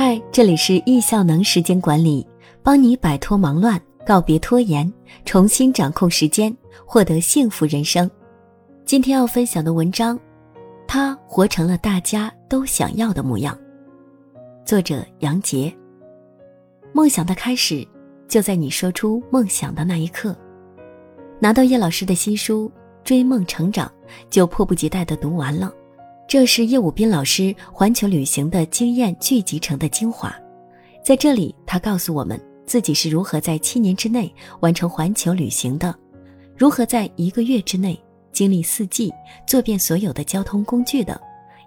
嗨，这里是易效能时间管理，帮你摆脱忙乱，告别拖延，重新掌控时间，获得幸福人生。今天要分享的文章，他活成了大家都想要的模样。作者杨杰。梦想的开始，就在你说出梦想的那一刻。拿到叶老师的新书《追梦成长》，就迫不及待地读完了。这是叶武斌老师环球旅行的经验聚集成的精华，在这里，他告诉我们自己是如何在七年之内完成环球旅行的，如何在一个月之内经历四季、坐遍所有的交通工具的，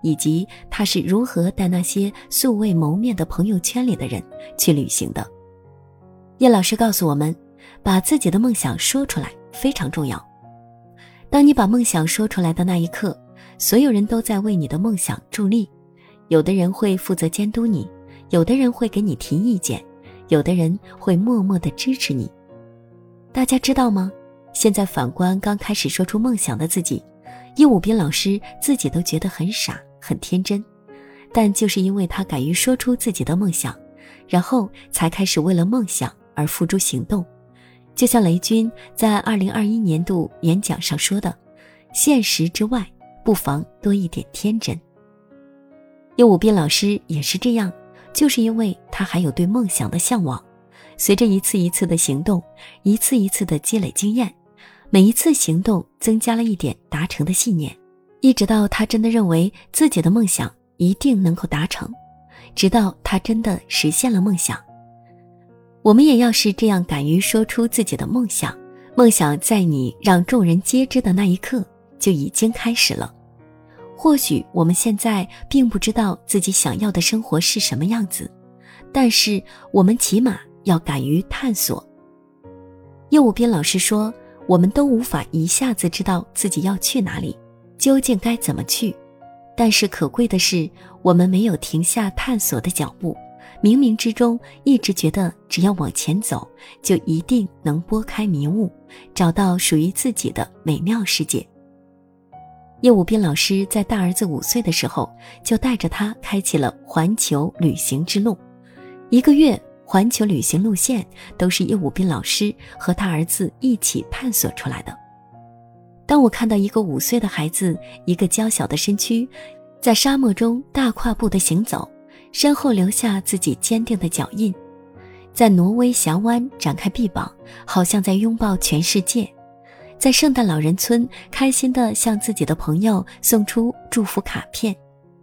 以及他是如何带那些素未谋面的朋友圈里的人去旅行的。叶老师告诉我们，把自己的梦想说出来非常重要。当你把梦想说出来的那一刻。所有人都在为你的梦想助力，有的人会负责监督你，有的人会给你提意见，有的人会默默的支持你。大家知道吗？现在反观刚开始说出梦想的自己，叶武斌老师自己都觉得很傻很天真，但就是因为他敢于说出自己的梦想，然后才开始为了梦想而付诸行动。就像雷军在二零二一年度演讲上说的：“现实之外。”不妨多一点天真。幼武斌老师也是这样，就是因为他还有对梦想的向往，随着一次一次的行动，一次一次的积累经验，每一次行动增加了一点达成的信念，一直到他真的认为自己的梦想一定能够达成，直到他真的实现了梦想。我们也要是这样，敢于说出自己的梦想，梦想在你让众人皆知的那一刻。就已经开始了。或许我们现在并不知道自己想要的生活是什么样子，但是我们起码要敢于探索。业务斌老师说：“我们都无法一下子知道自己要去哪里，究竟该怎么去。但是可贵的是，我们没有停下探索的脚步，冥冥之中一直觉得只要往前走，就一定能拨开迷雾，找到属于自己的美妙世界。”叶武斌老师在大儿子五岁的时候，就带着他开启了环球旅行之路。一个月环球旅行路线都是叶武斌老师和他儿子一起探索出来的。当我看到一个五岁的孩子，一个娇小的身躯，在沙漠中大跨步的行走，身后留下自己坚定的脚印，在挪威峡湾展开臂膀，好像在拥抱全世界。在圣诞老人村，开心地向自己的朋友送出祝福卡片，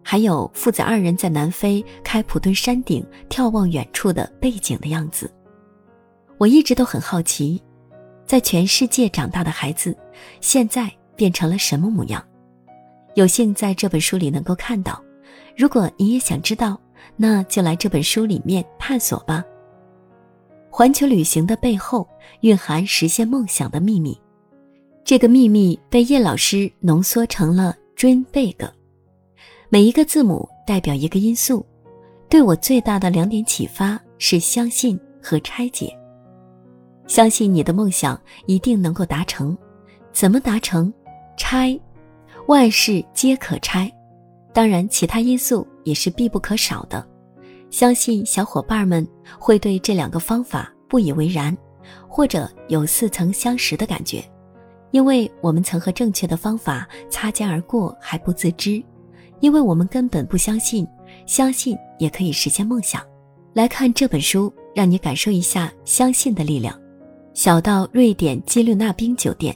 还有父子二人在南非开普敦山顶眺望远处的背景的样子。我一直都很好奇，在全世界长大的孩子，现在变成了什么模样？有幸在这本书里能够看到。如果你也想知道，那就来这本书里面探索吧。环球旅行的背后，蕴含实现梦想的秘密。这个秘密被叶老师浓缩成了 Dream Big，每一个字母代表一个因素。对我最大的两点启发是相信和拆解。相信你的梦想一定能够达成，怎么达成？拆，万事皆可拆。当然，其他因素也是必不可少的。相信小伙伴们会对这两个方法不以为然，或者有似曾相识的感觉。因为我们曾和正确的方法擦肩而过还不自知，因为我们根本不相信，相信也可以实现梦想。来看这本书，让你感受一下相信的力量。小到瑞典基律纳冰酒店，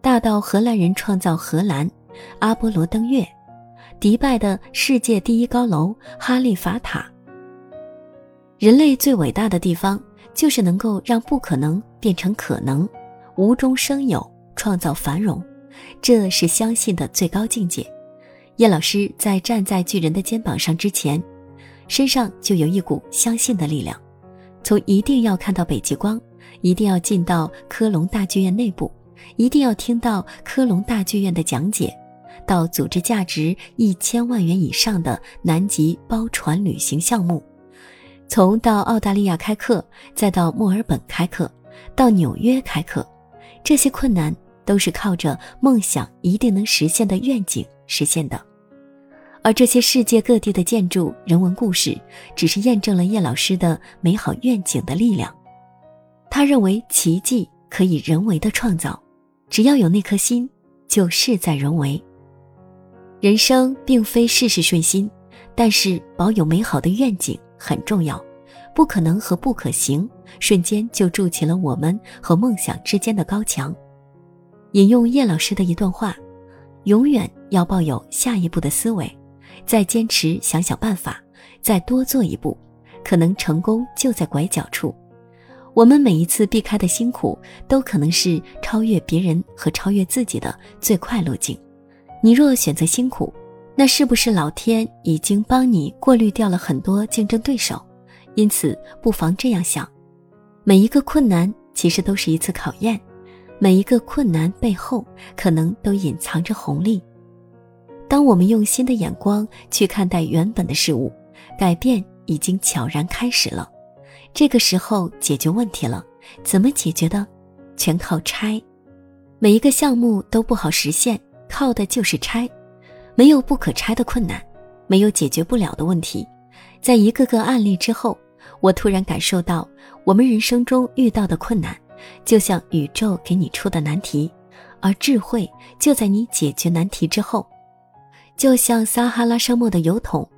大到荷兰人创造荷兰，阿波罗登月，迪拜的世界第一高楼哈利法塔。人类最伟大的地方，就是能够让不可能变成可能，无中生有。创造繁荣，这是相信的最高境界。叶老师在站在巨人的肩膀上之前，身上就有一股相信的力量。从一定要看到北极光，一定要进到科隆大剧院内部，一定要听到科隆大剧院的讲解，到组织价值一千万元以上的南极包船旅行项目，从到澳大利亚开课，再到墨尔本开课，到纽约开课，这些困难。都是靠着梦想一定能实现的愿景实现的，而这些世界各地的建筑、人文故事，只是验证了叶老师的美好愿景的力量。他认为奇迹可以人为的创造，只要有那颗心，就事在人为。人生并非事事顺心，但是保有美好的愿景很重要。不可能和不可行，瞬间就筑起了我们和梦想之间的高墙。引用叶老师的一段话：永远要抱有下一步的思维，再坚持想想办法，再多做一步，可能成功就在拐角处。我们每一次避开的辛苦，都可能是超越别人和超越自己的最快路径。你若选择辛苦，那是不是老天已经帮你过滤掉了很多竞争对手？因此，不妨这样想：每一个困难其实都是一次考验，每一个困难背后可能都隐藏着红利。当我们用新的眼光去看待原本的事物，改变已经悄然开始了。这个时候解决问题了，怎么解决的？全靠拆。每一个项目都不好实现，靠的就是拆。没有不可拆的困难，没有解决不了的问题。在一个个案例之后。我突然感受到，我们人生中遇到的困难，就像宇宙给你出的难题，而智慧就在你解决难题之后。就像撒哈拉沙漠的油桶，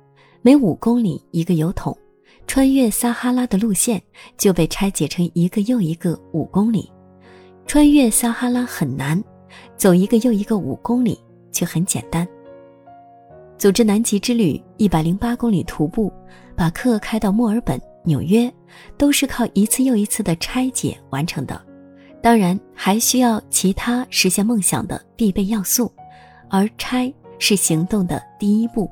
每五公里一个油桶，穿越撒哈拉的路线就被拆解成一个又一个五公里。穿越撒哈拉很难，走一个又一个五公里却很简单。组织南极之旅，一百零八公里徒步，把课开到墨尔本。纽约都是靠一次又一次的拆解完成的，当然还需要其他实现梦想的必备要素，而拆是行动的第一步。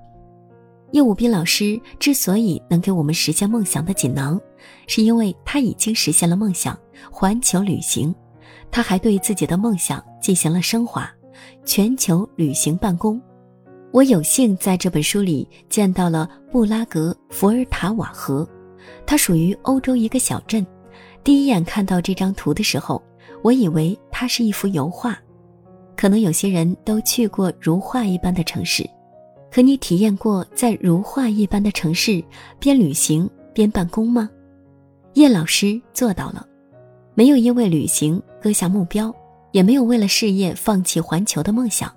叶武斌老师之所以能给我们实现梦想的锦囊，是因为他已经实现了梦想环球旅行，他还对自己的梦想进行了升华，全球旅行办公。我有幸在这本书里见到了布拉格伏尔塔瓦河。它属于欧洲一个小镇。第一眼看到这张图的时候，我以为它是一幅油画。可能有些人都去过如画一般的城市，可你体验过在如画一般的城市边旅行边办公吗？叶老师做到了，没有因为旅行搁下目标，也没有为了事业放弃环球的梦想。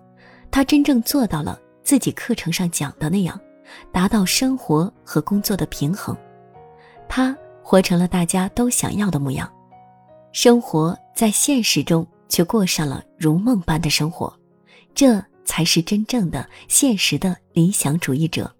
他真正做到了自己课程上讲的那样，达到生活和工作的平衡。他活成了大家都想要的模样，生活在现实中却过上了如梦般的生活，这才是真正的现实的理想主义者。